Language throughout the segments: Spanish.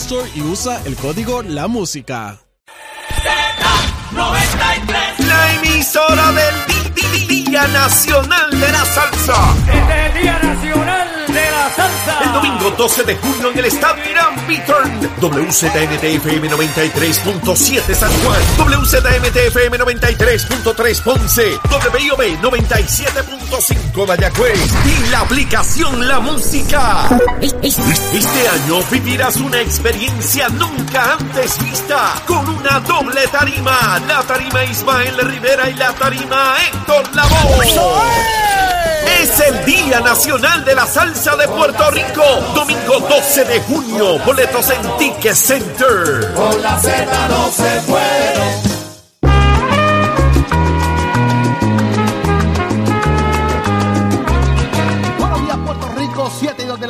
Store y usa el código La Música. La emisora del Día Nacional de la Salsa. Este es el Día Nacional. El domingo 12 de junio en el Estadio Irán Beaturn. WZMTFM 93.7 San Juan. WZMTFM 93.3 Ponce. WIOB 97.5 Mayagüez. Y la aplicación La Música. Este año vivirás una experiencia nunca antes vista. Con una doble tarima. La tarima Ismael Rivera y la tarima Héctor Lavoe. Es el Día Nacional de la Salsa de Puerto Rico. Domingo 12 de junio. Boletos en Ticket Center. Buenos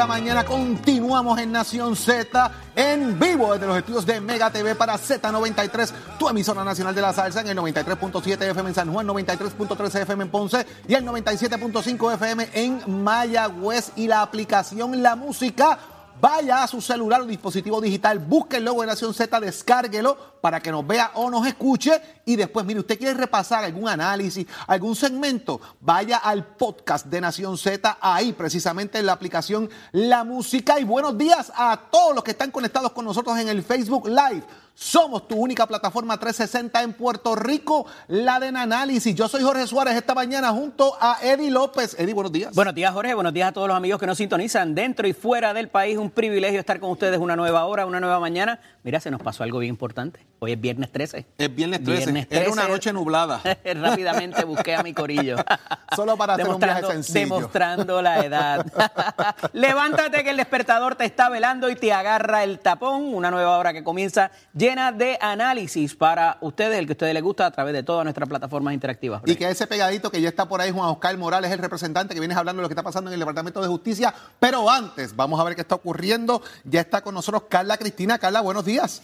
mañana. Continuamos en Nación Z, en vivo desde los estudios de Mega TV para Z93, tu emisora nacional de la salsa, en el 93.7 FM en San Juan, 93.3 FM en Ponce y el 97.5 FM en Mayagüez. Y la aplicación La Música. Vaya a su celular o dispositivo digital, busque el logo de Nación Z, descárguelo para que nos vea o nos escuche. Y después, mire, usted quiere repasar algún análisis, algún segmento, vaya al podcast de Nación Z, ahí precisamente en la aplicación La Música. Y buenos días a todos los que están conectados con nosotros en el Facebook Live. Somos tu única plataforma 360 en Puerto Rico, la de análisis. Yo soy Jorge Suárez esta mañana junto a Eddie López. Eddie, buenos días. Buenos días, Jorge. Buenos días a todos los amigos que nos sintonizan dentro y fuera del país. Un privilegio estar con ustedes una nueva hora, una nueva mañana. Mira, se nos pasó algo bien importante. Hoy es viernes 13. Es viernes 13. Era una noche nublada. Rápidamente busqué a mi corillo. Solo para hacer un viaje sencillo. Demostrando la edad. Levántate que el despertador te está velando y te agarra el tapón. Una nueva hora que comienza llena de análisis para ustedes, el que a ustedes les gusta, a través de todas nuestras plataformas interactivas. Y que ese pegadito que ya está por ahí, Juan Oscar Morales, el representante que viene hablando de lo que está pasando en el Departamento de Justicia. Pero antes, vamos a ver qué está ocurriendo. Ya está con nosotros Carla Cristina. Carla. Buenos días,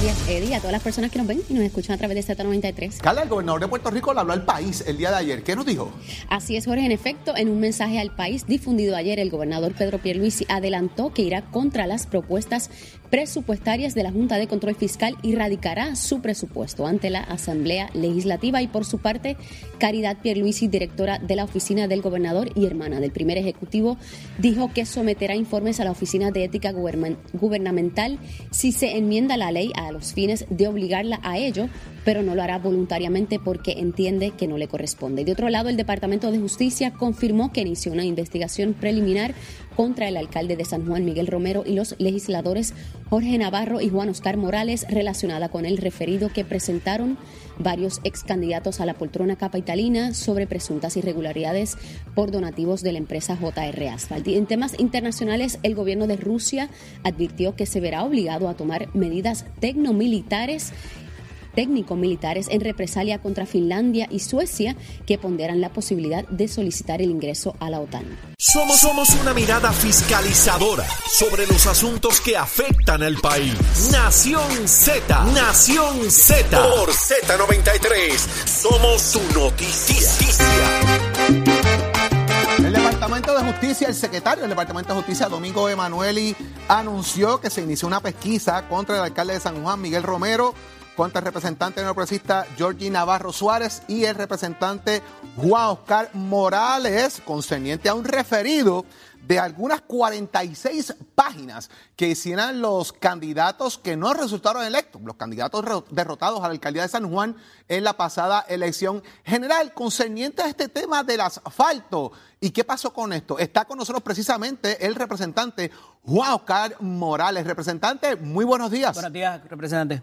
buenos días, Eddie, a todas las personas que nos ven y nos escuchan a través de Z93. Carla, el gobernador de Puerto Rico le habló al país el día de ayer. ¿Qué nos dijo? Así es, Jorge. En efecto, en un mensaje al país difundido ayer, el gobernador Pedro Pierluisi adelantó que irá contra las propuestas presupuestarias de la Junta de Control Fiscal y radicará su presupuesto ante la Asamblea Legislativa. Y por su parte, Caridad Pierluisi, directora de la Oficina del Gobernador y hermana del primer ejecutivo, dijo que someterá informes a la Oficina de Ética Gubernamental si se enmienda la ley a los fines de obligarla a ello, pero no lo hará voluntariamente porque entiende que no le corresponde. De otro lado, el Departamento de Justicia confirmó que inició una investigación preliminar contra el alcalde de San Juan, Miguel Romero, y los legisladores Jorge Navarro y Juan Oscar Morales relacionada con el referido que presentaron varios ex candidatos a la poltrona capitalina sobre presuntas irregularidades por donativos de la empresa JR Asphalt. Y en temas internacionales, el gobierno de Rusia advirtió que se verá obligado a tomar medidas tecnomilitares técnico-militares en represalia contra Finlandia y Suecia que ponderan la posibilidad de solicitar el ingreso a la OTAN. Somos, somos una mirada fiscalizadora sobre los asuntos que afectan al país. Nación Z, Nación Z. Por Z93, somos su noticia. El Departamento de Justicia, el secretario del Departamento de Justicia, Domingo Emanueli, anunció que se inició una pesquisa contra el alcalde de San Juan, Miguel Romero, contra el representante neoprogresista Georgie Navarro Suárez y el representante Juan Oscar Morales, concerniente a un referido de algunas 46 páginas que hicieran los candidatos que no resultaron electos, los candidatos derrotados a la alcaldía de San Juan en la pasada elección general, concerniente a este tema del asfalto. ¿Y qué pasó con esto? Está con nosotros precisamente el representante Juan Oscar Morales. Representante, muy buenos días. Buenos días, representante.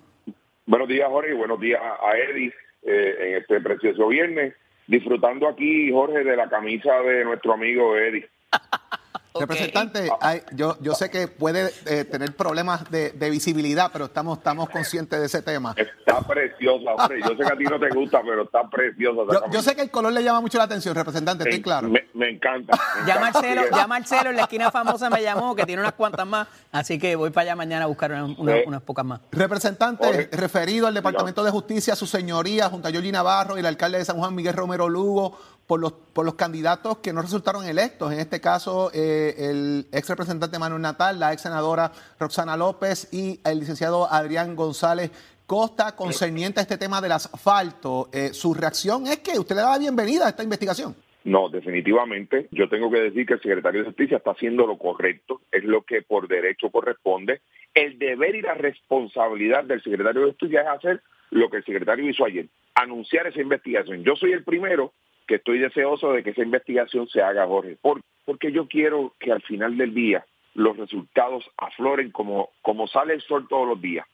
Buenos días, Jorge, y buenos días a Eddie eh, en este precioso viernes. Disfrutando aquí, Jorge, de la camisa de nuestro amigo Eddie. Representante, yo, yo sé que puede eh, tener problemas de, visibilidad, pero estamos, estamos conscientes de ese tema. Está preciosa, hombre. Yo sé que a ti no te gusta, pero está preciosa. Yo, sé que el color le llama mucho la atención, representante, estoy claro. Me, encanta. ya, Marcelo, ya Marcelo en la esquina famosa me llamó, que tiene unas cuantas más, así que voy para allá mañana a buscar unas pocas más. Representante, referido al Departamento de Justicia, su señoría, junto a Yoli Navarro y el alcalde de San Juan, Miguel Romero Lugo, por los, por los candidatos que no resultaron electos. En este caso, eh, el ex representante Manuel Natal, la ex senadora Roxana López y el licenciado Adrián González Costa, concerniente a este tema del asfalto. Eh, su reacción es que usted le da la bienvenida a esta investigación. No, definitivamente. Yo tengo que decir que el secretario de Justicia está haciendo lo correcto, es lo que por derecho corresponde. El deber y la responsabilidad del secretario de Justicia es hacer lo que el secretario hizo ayer, anunciar esa investigación. Yo soy el primero que estoy deseoso de que esa investigación se haga, Jorge, porque yo quiero que al final del día los resultados afloren como, como sale el sol todos los días.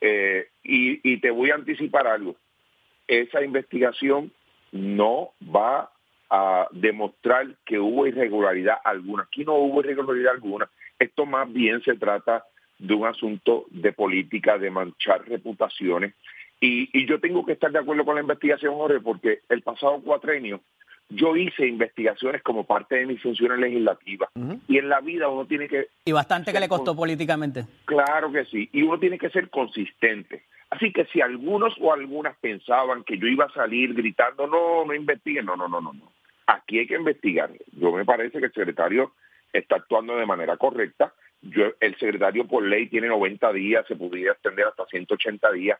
Eh, y, y te voy a anticipar algo. Esa investigación no va a demostrar que hubo irregularidad alguna. Aquí no hubo irregularidad alguna. Esto más bien se trata de un asunto de política, de manchar reputaciones y, yo tengo que estar de acuerdo con la investigación, Jorge, porque el pasado cuatrenio yo hice investigaciones como parte de mis funciones legislativas. Y en la vida uno tiene que... Y bastante que le costó políticamente. Claro que sí. Y uno tiene que ser consistente. Así que si algunos o algunas pensaban que yo iba a salir gritando, no, no investiguen, no, no, no, no, no. Aquí hay que investigar. Yo me parece que el secretario está actuando de manera correcta. Yo, el secretario por ley tiene 90 días, se podría extender hasta 180 días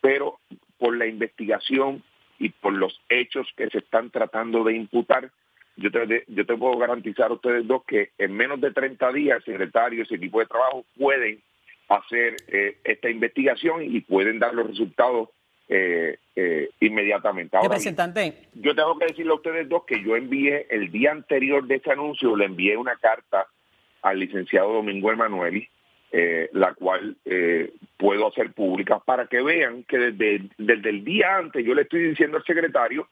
pero por la investigación y por los hechos que se están tratando de imputar, yo te, yo te puedo garantizar a ustedes dos que en menos de 30 días el secretario y ese equipo de trabajo pueden hacer eh, esta investigación y pueden dar los resultados eh, eh, inmediatamente. Ahora, Representante. yo tengo que decirle a ustedes dos que yo envié el día anterior de ese anuncio, le envié una carta al licenciado Domingo Emanueli, la hacer pública para que vean que desde, desde el día antes yo le estoy diciendo al secretario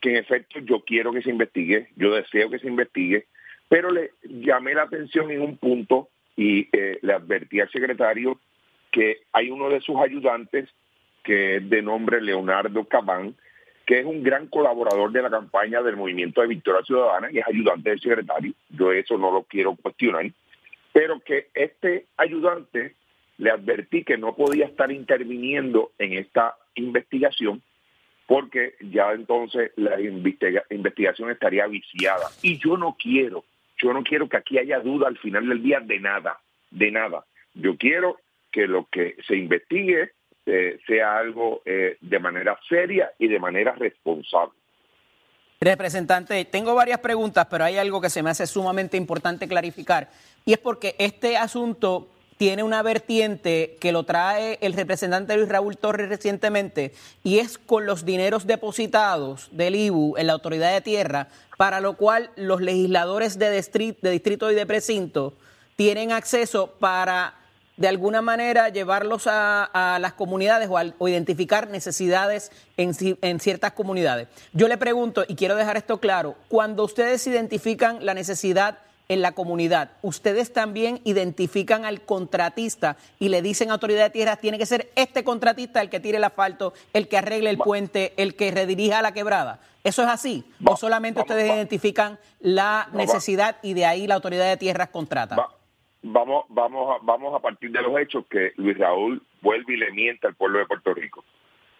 que en efecto yo quiero que se investigue, yo deseo que se investigue, pero le llamé la atención en un punto y eh, le advertí al secretario que hay uno de sus ayudantes que es de nombre Leonardo Cabán, que es un gran colaborador de la campaña del Movimiento de Victoria Ciudadana y es ayudante del secretario. Yo eso no lo quiero cuestionar pero que este ayudante le advertí que no podía estar interviniendo en esta investigación porque ya entonces la investigación estaría viciada. Y yo no quiero, yo no quiero que aquí haya duda al final del día de nada, de nada. Yo quiero que lo que se investigue eh, sea algo eh, de manera seria y de manera responsable. Representante, tengo varias preguntas, pero hay algo que se me hace sumamente importante clarificar, y es porque este asunto tiene una vertiente que lo trae el representante Luis Raúl Torres recientemente, y es con los dineros depositados del IBU en la Autoridad de Tierra, para lo cual los legisladores de distrito, y de precinto tienen acceso para de alguna manera llevarlos a, las comunidades o, identificar necesidades en, en, ciertas comunidades. Yo le pregunto, y quiero dejar esto claro, cuando ustedes identifican la necesidad en la comunidad, ustedes también identifican al contratista y le dicen a autoridad de tierra, tiene que ser este contratista el que tire el asfalto, el que arregle el puente, el que redirija la quebrada. ¿Eso es así? ¿O solamente ustedes identifican la necesidad y de ahí la autoridad de tierras contrata? vamos, vamos, a, vamos a partir de los hechos que Luis Raúl vuelve y le miente al pueblo de Puerto Rico.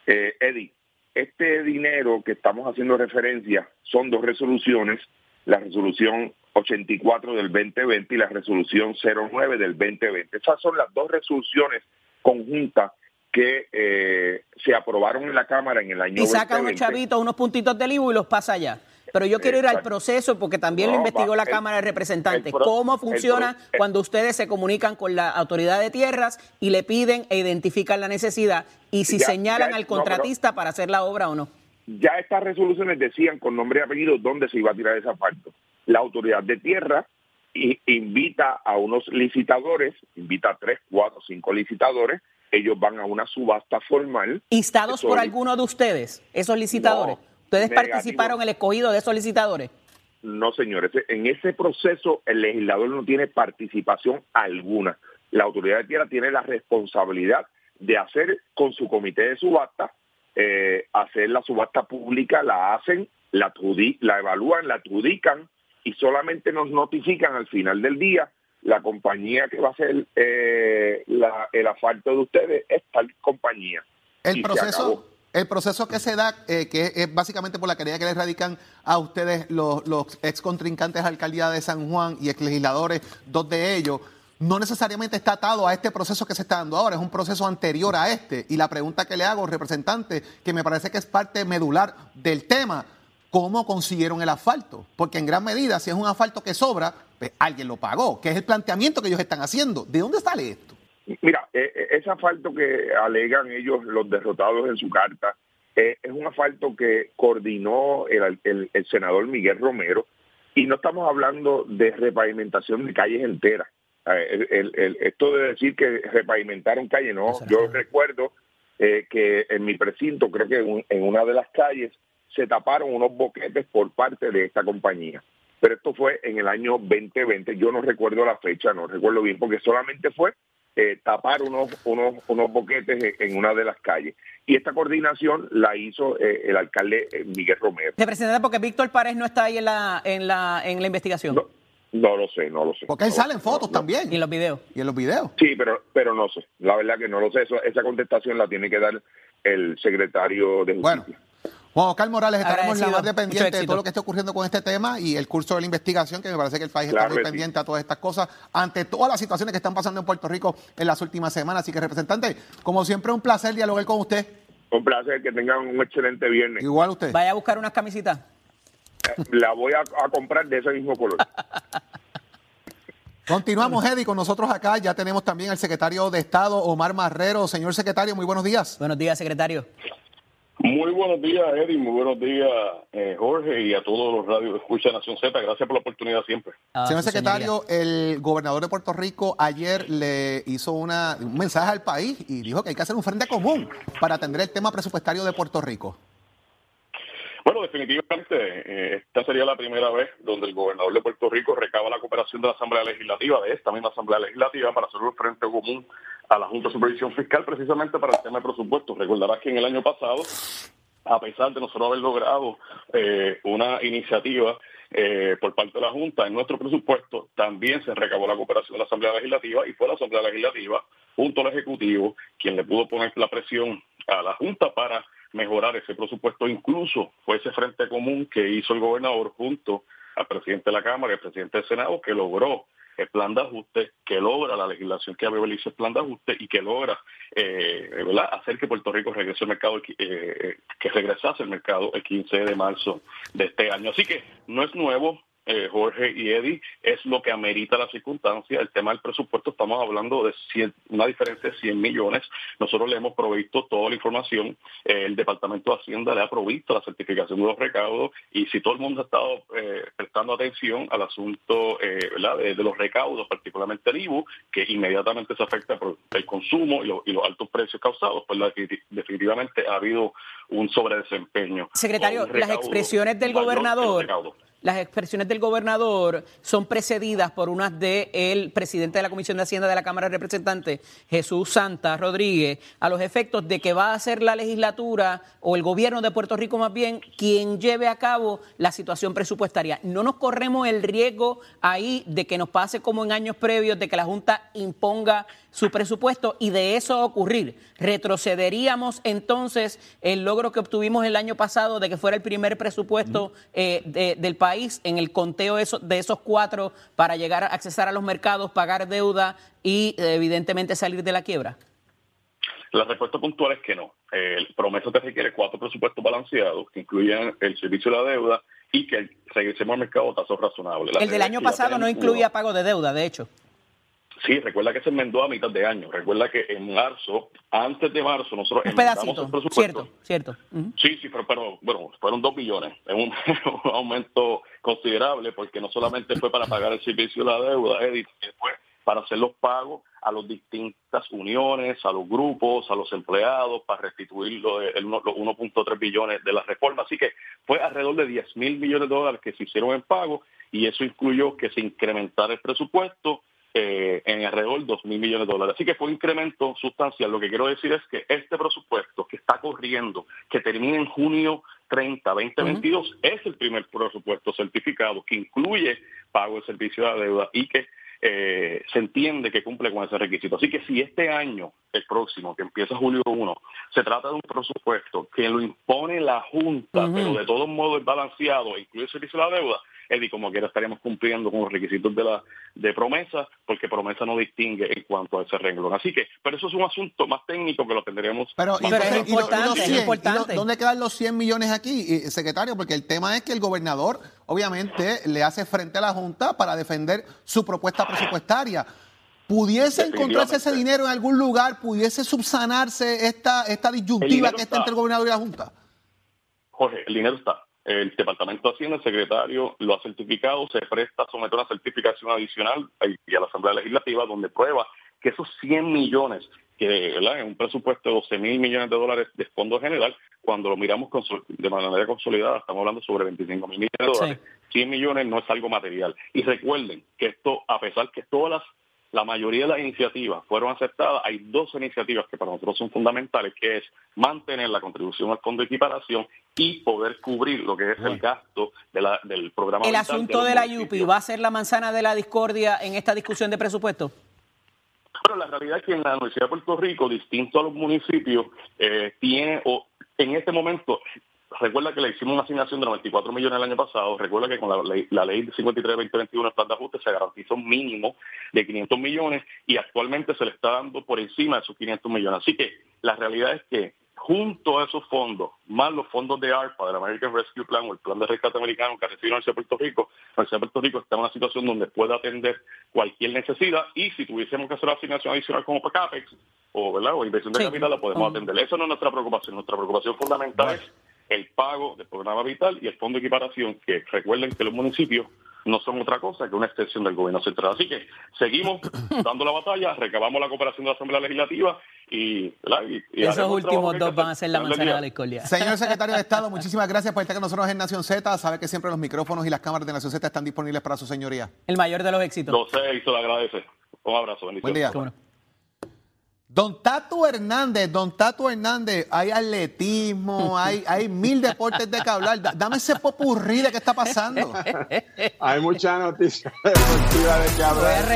Eh, Eddie, este dinero que estamos haciendo referencia son dos resoluciones, la resolución 84 del 2020 y la resolución 09 del 2020. Esas son las dos resoluciones conjuntas que eh, se aprobaron en la Cámara en el año Y saca 2020. unos chavitos, unos puntitos del IVU y los pasa allá. Pero yo quiero ir al proceso porque también lo investigó va, la el- Cámara de Representantes. pro- ¿Cómo pro- funciona cuando ustedes se comunican con la autoridad de tierras y le piden e identifican la necesidad y si Ya- señalan ya- al no, pero- contratista para hacer la obra o no? ya estas resoluciones decían con nombre y apellido dónde se iba a tirar ese asfalto. La autoridad de tierra i- invita a unos licitadores, invita a tres, cuatro, cinco licitadores, ellos van a una subasta formal. ¿Instados por alguno de ustedes, esos licitadores? No, ¿Ustedes negativo. participaron en el escogido de esos licitadores? No, señores, en ese proceso el legislador no tiene participación alguna. La autoridad de tierra tiene la responsabilidad de hacer con su comité de subasta, eh, hacer la subasta pública, la hacen, la, la evalúan, la adjudican y solamente nos notifican al final del día la compañía que va a hacer eh, la- el asfalto de ustedes es tal compañía. El proceso, el proceso que se da, eh, que es básicamente por la querella que le radican a ustedes los, los ex contrincantes alcaldía de San Juan y ex legisladores, dos de ellos, no necesariamente está atado a este proceso que se está dando ahora, es un proceso anterior a este. Y la pregunta que le hago, representante, que me parece que es parte medular del tema, ¿cómo consiguieron el asfalto? Porque en gran medida, si es un asfalto que sobra, pues alguien lo pagó, que es el planteamiento que ellos están haciendo. ¿De dónde sale esto? Mira, eh, eh, ese asfalto que alegan ellos, los derrotados en su carta, eh, es un asfalto que coordinó el, el- el senador Miguel Romero y no estamos hablando de repavimentación de calles enteras. El- el- el- esto de decir que repavimentaron calles, no. Yo recuerdo eh, que en mi precinto, creo que un- en una de las calles, se taparon unos boquetes por parte de esta compañía. Pero esto fue en el año 2020, yo no recuerdo la fecha, no recuerdo bien, porque solamente fue eh, tapar unos, unos, unos boquetes en- en una de las calles. Y esta coordinación la hizo eh, el alcalde eh, Miguel Romero. Representante, porque Víctor Párez no está ahí en la, en la, en la investigación No, no lo sé, no lo sé. Porque ahí No salen sé, fotos no, no. también. y en los videos. Y en los videos. Sí, pero, pero no sé. La verdad que no lo sé. Eso- esa contestación la tiene que dar el secretario de Bueno, Justicia. Juan Oscar Morales, estaremos la Agradecido. más Mucho dependiente de todo lo que esté ocurriendo con este tema y el curso de la investigación, que me parece que el país está muy sí. pendiente a todas estas cosas, ante todas las situaciones que están pasando en Puerto Rico en las últimas semanas. Así que, representante, como siempre, un placer dialogar con usted. Un placer que tengan un excelente viernes. Igual usted. Vaya a buscar unas camisitas. La voy a, a comprar de ese mismo color. Continuamos, Eddie, con nosotros acá. Ya tenemos también al secretario de Estado, Omar Marrero. Señor secretario, muy buenos días. Buenos días, secretario. Muy buenos días, Eddie. Muy buenos días, eh, Jorge, y a todos los radios de Escucha Nación Z. Gracias por la oportunidad siempre. Ah, Señor secretario, el gobernador de Puerto Rico ayer le hizo una, un mensaje al país y dijo que hay que hacer un frente común para atender el tema presupuestario de Puerto Rico. Bueno, definitivamente, eh, esta sería la primera vez donde el gobernador de Puerto Rico recaba la cooperación de la Asamblea Legislativa, de esta misma Asamblea Legislativa, para hacer un frente común a la Junta de Supervisión Fiscal, precisamente para el tema de presupuestos. Recordarás que en el año pasado, a pesar de nosotros haber logrado eh, una iniciativa eh, por parte de la Junta en nuestro presupuesto, también se recabó la cooperación de la Asamblea Legislativa y fue la Asamblea Legislativa, junto al Ejecutivo, quien le pudo poner la presión a la Junta para mejorar ese presupuesto. Incluso fue ese frente común que hizo el gobernador junto al presidente de la Cámara y al presidente del Senado que logró el plan de ajuste, que logra la legislación que hizo el plan de ajuste y que logra eh, hacer que Puerto Rico regrese al mercado, eh, eh, que regresase al mercado el 15 de marzo de este año. Así que no es nuevo, eh, Jorge y Eddie, es lo que amerita la circunstancia. El tema del presupuesto, estamos hablando de 100 una diferencia de 100 millones. Nosotros le hemos provisto toda la información. Eh, el Departamento de Hacienda le ha provisto la certificación de los recaudos y si todo el mundo ha estado eh, prestando atención al asunto ¿verdad? De, de los recaudos, particularmente el IBU, que inmediatamente se afecta por el consumo y, lo- y los altos precios causados, pues la- definitivamente ha habido un sobredesempeño. Secretario, un las expresiones del gobernador. Las expresiones del gobernador son precedidas por unas de el presidente de la Comisión de Hacienda de la Cámara de Representantes, Jesús Santa Rodríguez, a los efectos de que va a ser la legislatura o el gobierno de Puerto Rico más bien quien lleve a cabo la situación presupuestaria. No nos corremos el riesgo ahí de que nos pase como en años previos, de que la Junta imponga su presupuesto y de eso ocurrir. Retrocederíamos entonces el logro que obtuvimos el año pasado de que fuera el primer presupuesto eh, de- del país en el conteo de esos cuatro para llegar a accesar a los mercados, pagar deuda y eh, evidentemente salir de la quiebra. La respuesta puntual es que no. El promesa te requiere cuatro presupuestos balanceados que incluyen el servicio de la deuda y que regresemos al mercado a tasas razonables. el del año pasado no incluía pago de deuda, de hecho. Sí, recuerda que se enmendó a mitad de año. Recuerda que en marzo, antes de marzo, nosotros un pedacito, el presupuesto. Cierto, cierto. Sí, sí, pero, bueno, fueron dos billones. Es un, aumento considerable porque no solamente fue para pagar el servicio de la deuda, Edith, fue para hacer los pagos a las distintas uniones, a los grupos, a los empleados, para restituir los 1.3 billones de la reforma. Así que fue alrededor de 10 mil millones de dólares que se hicieron en pago y eso incluyó que se incrementara el presupuesto eh, en alrededor de 2 mil millones de dólares. Así que fue un incremento sustancial. Lo que quiero decir es que este presupuesto que está corriendo, que termina en junio 30, 2022, es el primer presupuesto certificado que incluye pago de servicio de deuda y que eh, se entiende que cumple con ese requisito. Así que si este año, el próximo, que empieza julio 1, se trata de un presupuesto que lo impone la Junta, pero de todos modos es balanceado e incluye el servicio de la deuda, y como quiera estaríamos cumpliendo con los requisitos de la de promesa, porque promesa no distingue en cuanto a ese renglón. Así que, pero eso es un asunto más técnico que lo tendríamos. Pero, es importante, ¿Dónde quedan los 100 millones aquí, secretario? Porque el tema es que el gobernador, obviamente, le hace frente a la Junta para defender su propuesta presupuestaria. ¿Pudiese encontrarse ese dinero en algún lugar? ¿Pudiese subsanarse esta, esta disyuntiva que está entre el gobernador y la Junta? Jorge, el dinero está el Departamento de Hacienda, el secretario lo ha certificado, se presta a someter una certificación adicional y a la Asamblea Legislativa donde prueba que esos 100 millones, que en un presupuesto de 12 mil millones de dólares de fondo general, cuando lo miramos de manera consolidada, estamos hablando sobre 25 mil millones de dólares, 100 millones no es algo material. Y recuerden que esto, a pesar que todas las la mayoría de las iniciativas fueron aceptadas. Hay dos iniciativas que para nosotros son fundamentales, que es mantener la contribución al fondo de equiparación y poder cubrir lo que es el gasto del programa. ¿El asunto de, la UPI va a ser la manzana de la discordia en esta discusión de presupuesto? Bueno, la realidad es que en la Universidad de Puerto Rico, distinto a los municipios, eh, tiene o en este momento recuerda que le hicimos una asignación de 94 millones el año pasado. Recuerda que con la ley, la ley 53-2021 el plan de ajuste se garantizó un mínimo de 500 millones y actualmente se le está dando por encima de esos 500 millones. Así que la realidad es que junto a esos fondos, más los fondos de ARPA, del American Rescue Plan o el plan de rescate americano que recibe la Universidad de Puerto Rico, la Universidad de Puerto Rico está en una situación donde puede atender cualquier necesidad y si tuviésemos que hacer una asignación adicional como para CAPEX o, ¿verdad? o inversión de capital, la podemos atender. Eso no es nuestra preocupación. Nuestra preocupación fundamental es el pago del programa vital y el fondo de equiparación, que recuerden que los municipios no son otra cosa que una extensión del gobierno central. Así que seguimos dando la batalla, recabamos la cooperación de la Asamblea Legislativa y... Esos últimos dos van a ser la manzana de la escolia. Señor Secretario de Estado, muchísimas gracias por estar con nosotros en Nación Z. Sabe que siempre los micrófonos y las cámaras de Nación Z están disponibles para su señoría. El mayor de los éxitos. Lo sé y se lo agradece. Un abrazo. Buen día. Don Tato Hernández, Don Tato Hernández, hay atletismo, hay, hay mil deportes de que hablar. Dame ese popurrí de qué está pasando. hay muchas noticias deportivas de que hablar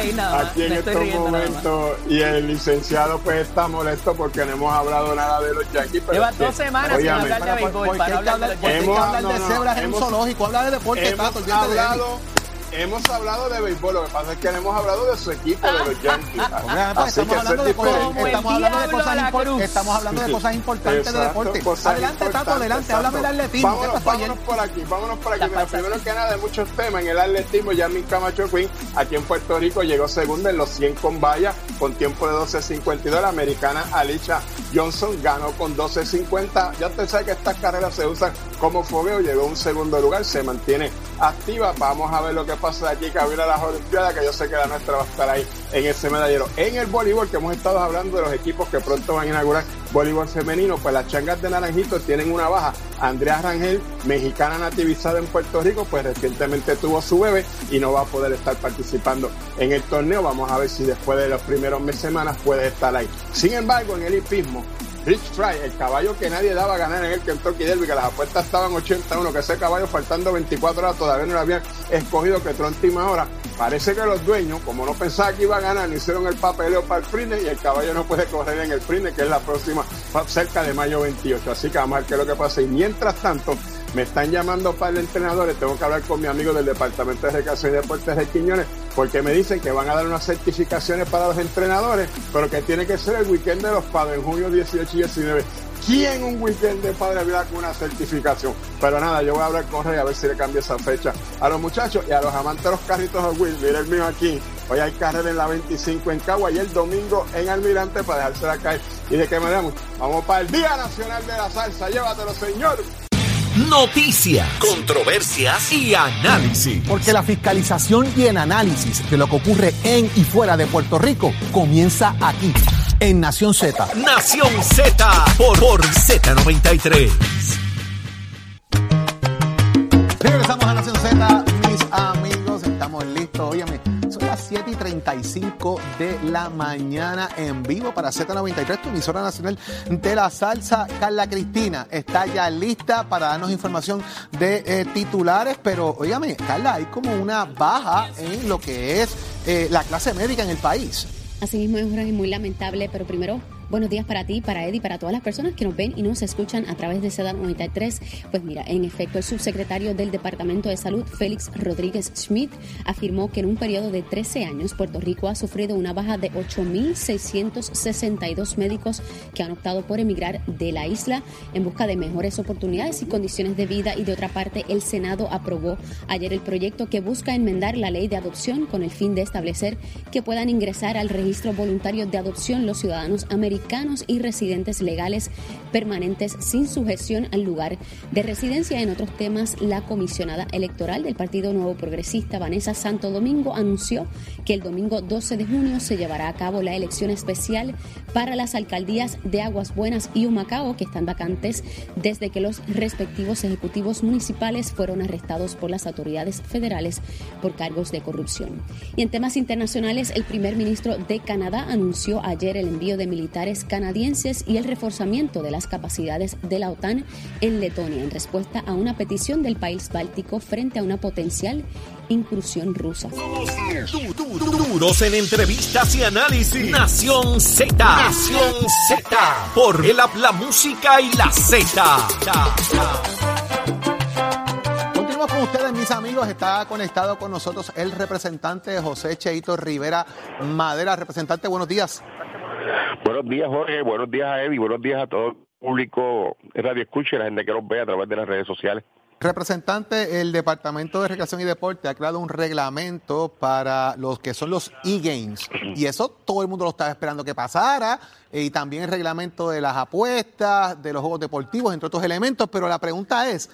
aquí en estos momentos. Y el licenciado pues está molesto porque no hemos hablado nada de los Yankees. Lleva dos semanas sin hablar de béisbol. Para hablar de cebras en un zoológico, habla de deporte, Tato. Hablado, hemos hablado de béisbol, lo que pasa es que no hemos hablado de su equipo, de los Yankees. estamos, hablando de cosas, estamos, hablando de cosas importantes de deporte. adelante, Tato, adelante, háblame del atletismo. Vámonos, vámonos por aquí, vámonos por aquí. primero que nada, de muchos temas en el atletismo, Yamin Camacho Quinn, aquí en Puerto Rico, llegó segunda en los 100 con valla, con tiempo de 12.52. La americana Alicia Johnson ganó con 12.50. Ya usted sabe que estas carreras se usan como fogueo, llegó a un segundo lugar, se mantiene activa. Vamos a ver lo que pasa aquí, que a las Olimpiadas, que yo sé que la nuestra va a estar ahí en ese medallero. En el voleibol, que hemos estado hablando de los equipos que pronto van a inaugurar voleibol femenino, pues las changas de Naranjito tienen una baja. Andrea Rangel, mexicana nativizada en Puerto Rico, pues recientemente tuvo su bebé y no va a poder estar participando en el torneo. Vamos a ver si después de los primeros meses semanas puede estar ahí. Sin embargo, en el hipismo, Rich Fry, el caballo que nadie daba a ganar en el Kentucky Derby, que las apuestas estaban 81, que ese caballo faltando 24 horas todavía no lo habían escogido, que entró última hora. Parece que los dueños, como no pensaban que iba a ganar, hicieron el papeleo para el Prine y el caballo no puede correr en el Prine, que es la próxima, cerca de mayo 28. Así que a ver qué es lo que pasa. Y mientras tanto, me están llamando para el entrenador, tengo que hablar con mi amigo del Departamento de Recreación y Deportes de Quiñones, porque me dicen que van a dar unas certificaciones para los entrenadores, pero que tiene que ser el weekend de los padres, en junio 18 y 19. ¿Quién un weekend de padre vida con una certificación? Pero nada, yo voy a hablar con Rey a ver si le cambia esa fecha a los muchachos y a los amantes de los carritos de Will. Mira el mío aquí. Hoy hay carrera en la 25 en Cagua y el domingo en Almirante para dejársela caer. ¿Y de qué manera? Vamos para el Día Nacional de la Salsa. Llévatelo, señor. Noticias, controversias y análisis. Porque la fiscalización y el análisis de lo que ocurre en y fuera de Puerto Rico comienza aquí, en Nación Z. Nación Z por, por Z93. Regresamos a Nación Z, mis amigos. Estamos listos. Óyeme, las 7 y 35 de la mañana en vivo para Z93, tu emisora nacional de la salsa. Carla Cristina está ya lista para darnos información de eh, titulares, pero óyame, Carla, hay como una baja en lo que es eh, la clase médica en el país. Así mismo es muy lamentable, pero primero Buenos días para ti, para Eddie, para todas las personas que nos ven y nos escuchan a través de seda 93. Pues mira, en efecto, el subsecretario del Departamento de Salud, Félix Rodríguez Schmidt, afirmó que en un periodo de 13 años Puerto Rico ha sufrido una baja de 8.662 médicos que han optado por emigrar de la isla en busca de mejores oportunidades y condiciones de vida. Y de otra parte, el Senado aprobó ayer el proyecto que busca enmendar la ley de adopción con el fin de establecer que puedan ingresar al registro voluntario de adopción los ciudadanos americanos y residentes legales permanentes sin sujeción al lugar de residencia. En otros temas, la comisionada electoral del Partido Nuevo Progresista, Vanessa Santo Domingo, anunció que el domingo 12 de junio se llevará a cabo la elección especial para las alcaldías de Aguas Buenas y Humacao, que están vacantes desde que los respectivos ejecutivos municipales fueron arrestados por las autoridades federales por cargos de corrupción. Y en temas internacionales, el primer ministro de Canadá anunció ayer el envío de militares canadienses y el reforzamiento de las capacidades de la OTAN en Letonia en respuesta a una petición del país báltico frente a una potencial incursión rusa. Duros en entrevistas y análisis. Nación Z. Nación Z. Por el la música y la Z. Continuamos con ustedes, mis amigos. Está conectado con nosotros el representante José Cheito Rivera Madera. Representante, buenos días. Buenos días, Jorge. Buenos días a Eddie. Buenos días a todo el público Radio Escucha y la gente que nos ve a través de las redes sociales. Representante, el Departamento de Recreación y Deporte ha creado un reglamento para los que son los e-games. Y eso todo el mundo lo estaba esperando que pasara. Y también el reglamento de las apuestas, de los juegos deportivos, entre otros elementos. Pero la pregunta es,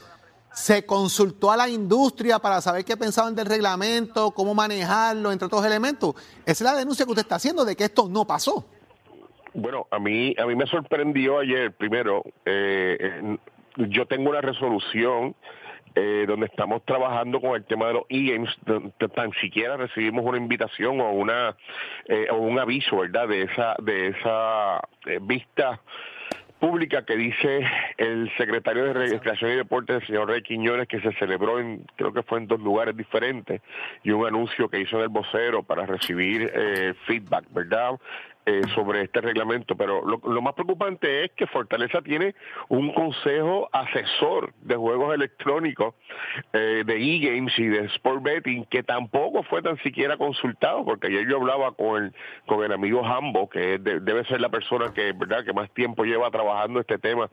¿se consultó a la industria para saber qué pensaban del reglamento, cómo manejarlo, entre otros elementos? Esa es la denuncia que usted está haciendo de que esto no pasó. Bueno, a mí, a mí me sorprendió ayer, primero, eh, yo tengo una resolución eh, donde estamos trabajando con el tema de los e-games, tan siquiera recibimos una invitación o una eh, o un aviso, ¿verdad? De esa de esa vista pública que dice el secretario de Recreación y Deportes, el señor Rey Quiñones, que se celebró en, creo que fue en dos lugares diferentes, y un anuncio que hizo en el vocero para recibir feedback, ¿verdad? Eh, sobre este reglamento, pero lo, más preocupante es que Fortaleza tiene un consejo asesor de juegos electrónicos, eh, de e-games y de sport betting, que tampoco fue tan siquiera consultado, porque ayer yo hablaba con el, con el amigo Hambo, que debe ser la persona que, ¿verdad? que más tiempo lleva trabajando este tema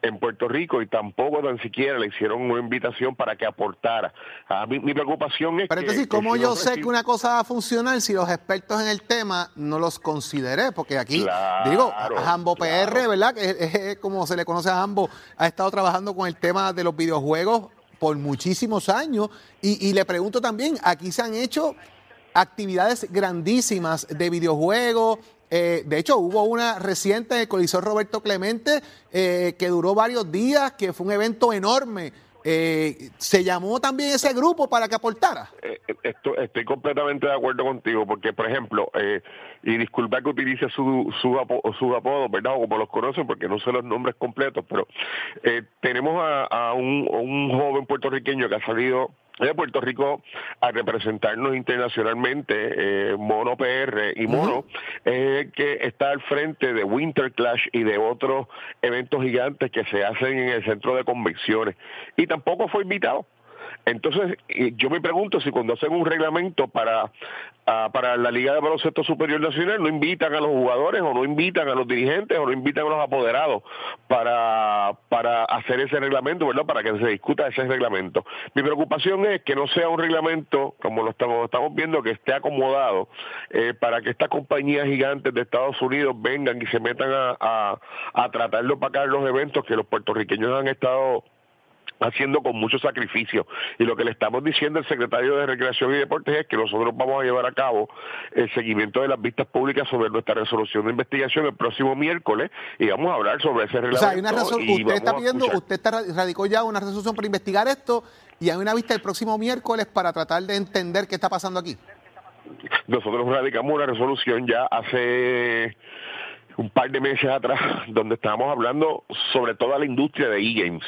en Puerto Rico, y tampoco tan siquiera le hicieron una invitación para que aportara. A mí, mi preocupación es pero que... entonces, ¿cómo yo sé que una cosa va a funcionar si los expertos en el tema no los consideran? Porque aquí, digo, Jambo PR, ¿verdad? Es, como se le conoce a Jambo, ha estado trabajando con el tema de los videojuegos por muchísimos años. Y, le pregunto también, aquí se han hecho actividades grandísimas de videojuegos. Eh, de hecho, hubo una reciente en el Coliseo Roberto Clemente eh, que duró varios días, que fue un evento enorme eh, ¿Se llamó también ese grupo para que aportara? Eh, estoy, estoy, completamente de acuerdo contigo, porque, por ejemplo, eh, y disculpa que utilice su, su, apodo, ¿verdad? O como los conocen, porque no sé los nombres completos, pero eh, tenemos a, un, un joven puertorriqueño que ha salido de Puerto Rico a representarnos internacionalmente, eh, Mono PR y Mono, es que está al frente de Winter Clash y de otros eventos gigantes que se hacen en el centro de convenciones. Y tampoco fue invitado. Entonces, yo me pregunto si cuando hacen un reglamento para, ah, para la Liga de Baloncesto Superior Nacional no invitan a los jugadores o no invitan a los dirigentes o no invitan a los apoderados para, para hacer ese reglamento, ¿verdad? Para que se discuta ese reglamento. Mi preocupación es que no sea un reglamento, como lo estamos, estamos viendo, que esté acomodado eh, para que estas compañías gigantes de Estados Unidos vengan y se metan a, a, a tratar de opacar los eventos que los puertorriqueños han estado haciendo con mucho sacrificio. Y lo que le estamos diciendo al secretario de Recreación y Deportes es que nosotros vamos a llevar a cabo el seguimiento de las vistas públicas sobre nuestra resolución de investigación el próximo miércoles y vamos a hablar sobre ese reglamento. O sea, hay una usted está pidiendo, usted está, radicó ya una resolución para investigar esto y hay una vista el próximo miércoles para tratar de entender qué está pasando aquí. Nosotros radicamos una resolución ya hace un par de meses atrás, donde estábamos hablando sobre toda la industria de e-games.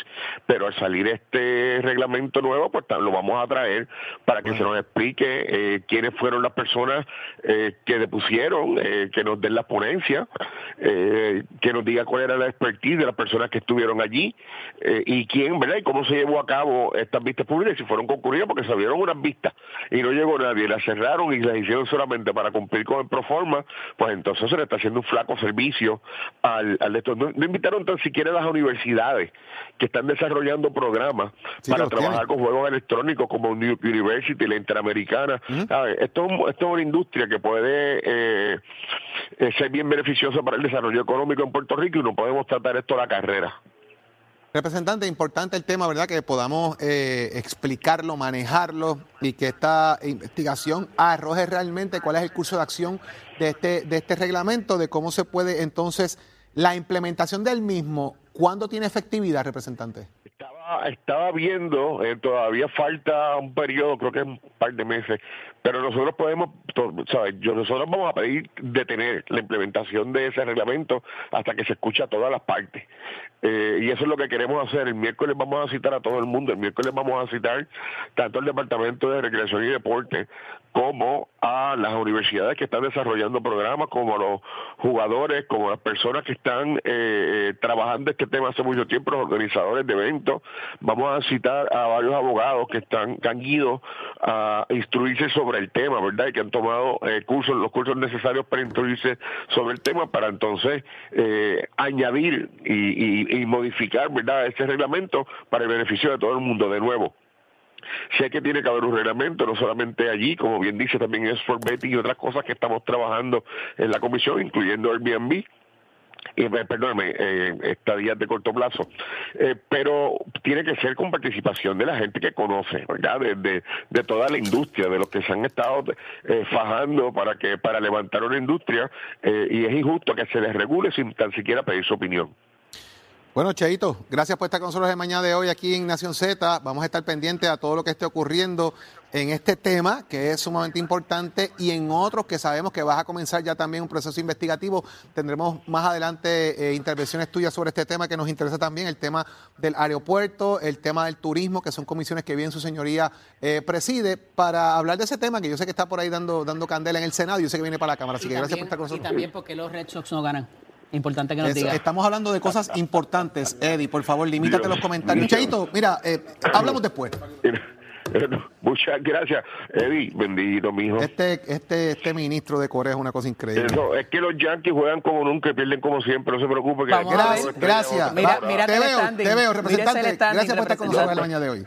Pero al salir este reglamento nuevo, pues lo vamos a traer para que se nos explique eh, quiénes fueron las personas eh, que depusieron, eh, que nos den la ponencia, que nos diga cuál era la expertise de las personas que estuvieron allí y quién, ¿verdad? Y cómo se llevó a cabo estas vistas públicas y si fueron concurridas, porque se abrieron unas vistas y no llegó nadie, las cerraron y las hicieron solamente para cumplir con el proforma, pues entonces se le está haciendo un flaco servicio servicio al, al esto. No, invitaron tan siquiera a las universidades que están desarrollando programas para trabajar con juegos electrónicos como New University, la Interamericana. Esto, esto es una industria que puede eh, eh, ser bien beneficiosa para el desarrollo económico en Puerto Rico y no podemos tratar esto a la carrera. Representante, importante el tema, ¿verdad? Que podamos eh, explicarlo, manejarlo y que esta investigación arroje realmente cuál es el curso de acción de este, de este reglamento, de cómo se puede entonces la implementación del mismo. ¿Cuándo tiene efectividad, representante? Estaba, estaba viendo, eh, todavía falta un periodo, creo que un par de meses, pero nosotros podemos, ¿sabes? Nosotros vamos a pedir detener la implementación de ese reglamento hasta que se escuche a todas las partes. Eh, y eso es lo que queremos hacer. El miércoles vamos a citar a todo el mundo. El miércoles vamos a citar tanto al Departamento de Recreación y Deporte como a las universidades que están desarrollando programas, como a los jugadores, como a las personas que están eh, eh, trabajando este tema hace mucho tiempo, los organizadores de eventos. Vamos a citar a varios abogados que están que han ido a instruirse sobre el tema, ¿verdad? Y que han tomado cursos, los cursos necesarios para instruirse sobre el tema, para entonces añadir y modificar verdad ese reglamento para el beneficio de todo el mundo de nuevo. Sé que tiene que haber un reglamento, no solamente allí, como bien dice también es for y otras cosas que estamos trabajando en la comisión, incluyendo Airbnb, eh, perdóname, eh, estadías de corto plazo, eh, pero tiene que ser con participación de la gente que conoce, ¿verdad? De, de, toda la industria, de los que se han estado eh, fajando para que para levantar una industria, y es injusto que se les regule sin tan siquiera pedir su opinión. Bueno, Cheito, gracias por estar con nosotros de mañana de hoy aquí en Nación Z. Vamos a estar pendientes a todo lo que esté ocurriendo en este tema, que es sumamente importante, y en otros que sabemos que vas a comenzar ya también un proceso investigativo. Tendremos más adelante eh, intervenciones tuyas sobre este tema que nos interesa también, el tema del aeropuerto, el tema del turismo, que son comisiones que bien su señoría eh, preside, para hablar de ese tema, que yo sé que está por ahí dando, dando candela en el Senado, y yo sé que viene para la Cámara. Así que gracias por estar con nosotros. Y también porque los Red Sox no ganan. Importante que nos diga. Estamos hablando de cosas importantes, Eddie. Por favor, limítate los comentarios. Chaito, mira, eh, hablamos después. Muchas gracias, Eddie. Bendito, mijo. Este, este, este ministro de Corea es una cosa increíble. es que los Yankees juegan como nunca y pierden como siempre. No se preocupe. Que gracias. gracias. Mira, mira te, veo, te veo, representante. Gracias por estar con nosotros en la mañana de hoy.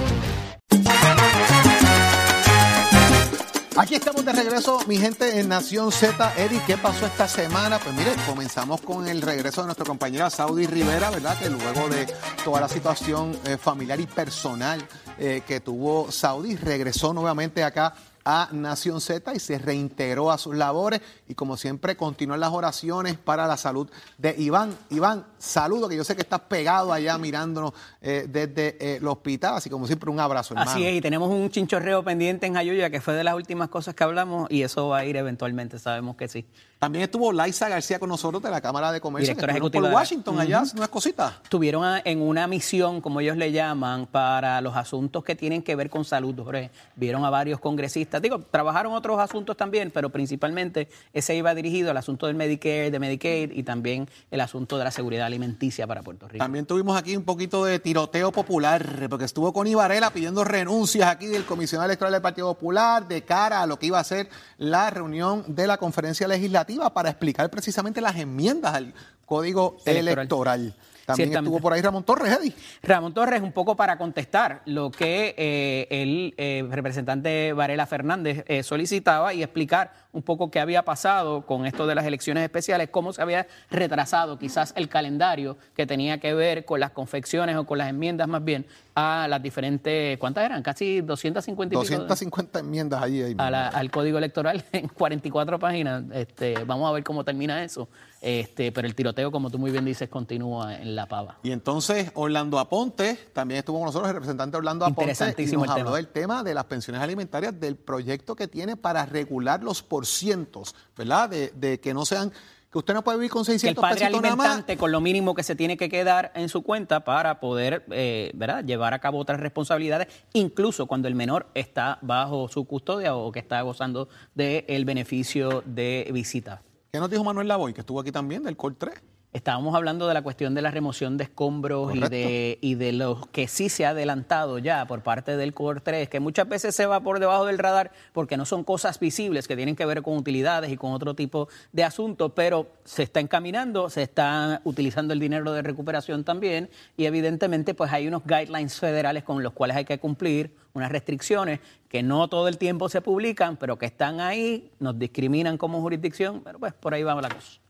Aquí estamos de regreso, mi gente, en Nación Z. Eddie, ¿qué pasó esta semana? Pues mire, comenzamos con el regreso de nuestra compañera Saudi Rivera, ¿verdad? Que luego de toda la situación eh, familiar y personal eh, que tuvo Saudi, regresó nuevamente acá a Nación Z y se reintegró a sus labores y como siempre continúan las oraciones para la salud de Iván. Iván, saludo, que yo sé que estás pegado allá mirándonos eh, desde eh, el hospital, así como siempre un abrazo, hermano. Así es, y tenemos un chinchorreo pendiente en Jayuya, que fue de las últimas cosas que hablamos, y eso va a ir eventualmente, sabemos que sí. También estuvo Laisa García con nosotros de la Cámara de Comercio, Directora que ejecutiva por la- Washington, allá, no es cosita. Estuvieron en una misión, como ellos le llaman, para los asuntos que tienen que ver con salud, Jorge. Vieron a varios congresistas. Digo, trabajaron otros asuntos también, pero principalmente ese iba dirigido al asunto del Medicare, de Medicaid y también el asunto de la seguridad alimenticia para Puerto Rico. También tuvimos aquí un poquito de tiroteo popular, porque estuvo con Varela pidiendo renuncias aquí del comisionado electoral del Partido Popular de cara a lo que iba a ser la reunión de la conferencia legislativa para explicar precisamente las enmiendas al código Electoral. electoral. También estuvo por ahí Ramón Torres, Eddie. Ramón Torres, un poco para contestar lo que eh, el eh, representante Varela Fernández eh, solicitaba y explicar un poco qué había pasado con esto de las elecciones especiales, cómo se había retrasado quizás el calendario que tenía que ver con las confecciones o con las enmiendas más bien a las diferentes, ¿cuántas eran? Casi 250 y pico de- 250 enmiendas allí. ahí a la- al código electoral en 44 páginas. Este, vamos a ver cómo termina eso. Este, pero el tiroteo, como tú muy bien dices, continúa en la pava. Y entonces Orlando Aponte, también estuvo con nosotros el representante Orlando Aponte, y nos el habló tema. del tema de las pensiones alimentarias, del proyecto que tiene para regular los porcientos, ¿verdad? De, de que no sean, que usted no puede vivir con que el 600 padre pesitos nada más. alimentante con lo mínimo que se tiene que quedar en su cuenta para poder eh, ¿verdad? llevar a cabo otras responsabilidades, incluso cuando el menor está bajo su custodia o que está gozando del beneficio de visita. ¿Qué nos dijo Manuel Lavoy, que estuvo aquí también, del COR 3? Estábamos hablando de la cuestión de la remoción de escombros y de, y de lo que sí se ha adelantado ya por parte del COR 3, que muchas veces se va por debajo del radar porque no son cosas visibles que tienen que ver con utilidades y con otro tipo de asuntos, pero se está encaminando, se está utilizando el dinero de recuperación también y evidentemente pues hay unos guidelines federales con los cuales hay que cumplir, unas restricciones que no todo el tiempo se publican, pero que están ahí, nos discriminan como jurisdicción, pero pues por ahí va la cosa.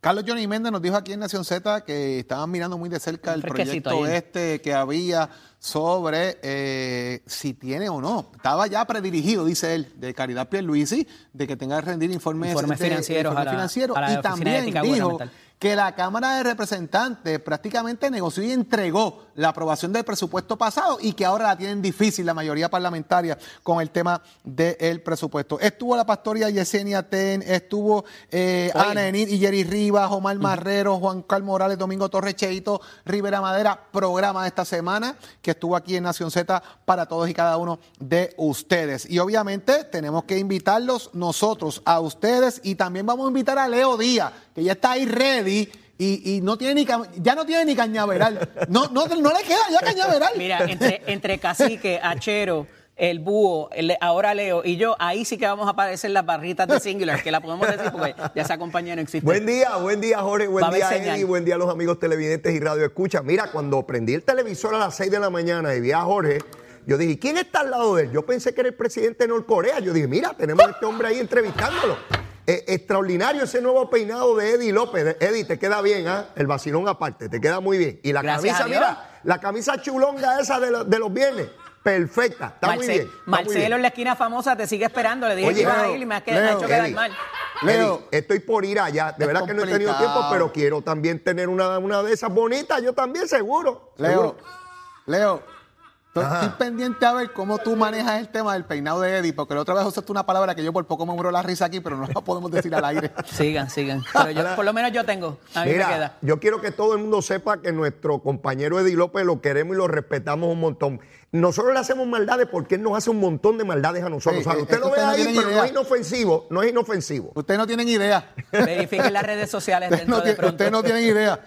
Carlos Johnny Méndez nos dijo aquí en Nación Z que estaban mirando muy de cerca el proyecto ahí. este que había sobre eh, si tiene o no. Estaba ya predirigido, dice él, de Caridad Pierluisi, de que tenga que rendir informes, Informes de- financieros informes a la- financieros. a la y también dijo. Que la Cámara de Representantes prácticamente negoció y entregó la aprobación del presupuesto pasado y que ahora la tienen difícil la mayoría parlamentaria con el tema del presupuesto. Estuvo la pastoria Yesenia Ten, estuvo eh. Ana Enid y Jerry Rivas, Omar Marrero, Juan Carlos Morales, Domingo Torres, Cheito, Rivera Madera, programa de esta semana que estuvo aquí en Nación Z para todos y cada uno de ustedes. Y obviamente tenemos que invitarlos nosotros a ustedes y también vamos a invitar a Leo Díaz, que ya está ahí ready. Y, y no tiene ni ya no tiene ni cañaveral. No, no, no le queda ya cañaveral. Mira, entre, entre Cacique, Achero, el búho, el- ahora Leo y yo, ahí sí que vamos a aparecer las barritas de Singular, que la podemos decir porque ya esa compañía no existe. Buen día, buen día Jorge, buen día señal. Eddie, buen día a los amigos televidentes y radio escucha. Mira, cuando prendí el televisor a las 6 de la mañana y vi a Jorge, yo dije, ¿quién está al lado de él? Yo pensé que era el presidente de Norcorea. Yo dije, mira, tenemos a este hombre ahí entrevistándolo. Eh, extraordinario ese nuevo peinado de Eddie López. Eddie, te queda bien, ¿ah? El vacilón aparte, te queda muy bien. Y la Gracias camisa, mira, la camisa chulonga esa de, lo- de los viernes, perfecta, está muy bien. está muy Marcelo bien. en la esquina famosa te sigue esperando. Le dije Oye, que iba a Leo, ir y me ha, que- me ha Leo, hecho quedar Eddie. mal. Leo. Eddie, estoy por ir allá. De Es verdad que no he tenido tiempo, pero quiero también tener una, una de esas bonitas. Yo también, seguro. Leo, seguro. Leo, estoy, Ajá. estoy pendiente a ver cómo tú manejas el tema del peinado de Eddie, porque la otra vez usaste una palabra que yo por poco me muero la risa aquí, pero no la podemos decir al aire. Sigan, sigan. Pero yo, por lo menos yo tengo. A mí me Mira, queda. yo quiero que todo el mundo sepa que nuestro compañero Eddie López lo queremos y lo respetamos un montón. Nosotros le hacemos maldades porque él nos hace un montón de maldades a nosotros. Sí, O sea, usted lo ve no ahí, pero idea. no es inofensivo. No es inofensivo. Ustedes no tienen idea. Verifiquen las redes sociales Ustedes no, de pronto. ustedes no tienen idea.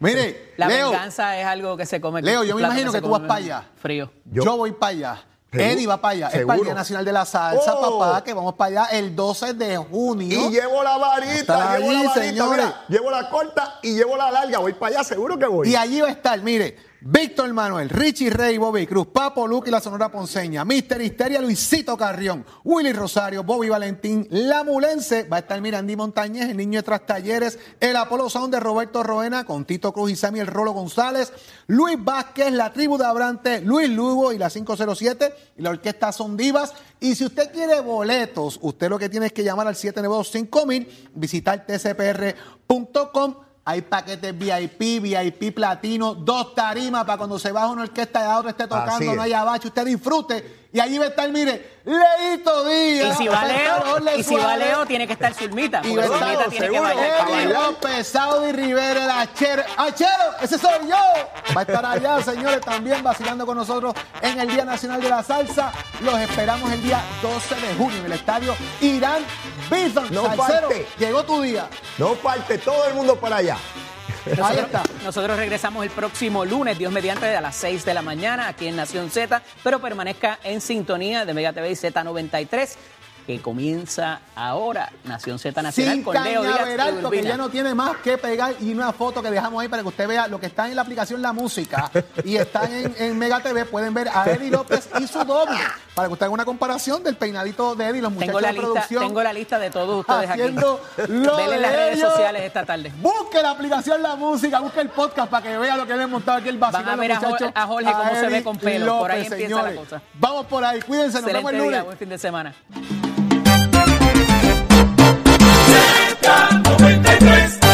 Mire, La Leo, venganza es algo que se come. Leo, yo me imagino que tú vas para allá. Frío. yo, Yo- voy para allá. ¿Seguro? Eddie va para allá. Es para el ¿Seguro? Día Nacional de la Salsa, Oh. papá, que vamos para allá el 12 de junio. Y llevo la varita, llevo la varita, señores. mira, llevo la corta y llevo la larga. Voy para allá, seguro que voy. Y allí va a estar, mire, Víctor Manuel, Richie Rey, Bobby Cruz, Papo Luque y la Sonora Ponceña, Mister Histeria, Luisito Carrión, Willy Rosario, Bobby Valentín, La Mulense, va a estar Mirandi Montañez, el niño de Tras Talleres, el Apolo Sound de Roberto Roena, con Tito Cruz y Samuel Rolo González, Luis Vázquez, la tribu de Abrante, Luis Lugo y la 507 y la orquesta Son Divas. Y si usted quiere boletos, usted lo que tiene es que llamar al 792-5000, visitar tcpr.com hay paquetes VIP, VIP platino, dos tarimas para cuando se baja una orquesta y la otra esté tocando, no haya bache, usted disfrute. Y allí va a estar, mire, Leito Díaz. Y si va Leo, y si va Leo tiene que estar Zulmita. Y Zulmita tiene que bailar. López, Saudi Rivera, el Achero. ¡Achero! ¡Ese soy yo! Va a estar allá, señores, también vacilando con nosotros en el Día Nacional de la Salsa. Los esperamos el día 12 de junio en el estadio Irán No falte. Llegó tu día. No falte todo el mundo para allá. Nosotros, nosotros, regresamos el próximo lunes, Dios mediante, a las 6 de la mañana aquí en Nación Z, pero permanezca en sintonía de Mega TV y Z93 que comienza ahora, Nación Z Nacional Sin con Leo Díaz que ya no tiene más que pegar y una foto que dejamos ahí para que usted vea lo que está en la aplicación La Música y están en, Mega TV, pueden ver a Eddie López y su doble, para que usted haga una comparación del peinadito de Eddie, los muchachos tengo la de producción. tengo la lista de todos ustedes haciendo aquí. Lo en las redes sociales esta tarde. Busque la aplicación La Música, busque el podcast para que vea lo que le hemos montado aquí el vacío. Van a ver a, Jorge cómo se ve con pelo, por ahí empieza la cosa. Vamos por ahí, cuídense, nos vemos el lunes. buen fin de semana. 93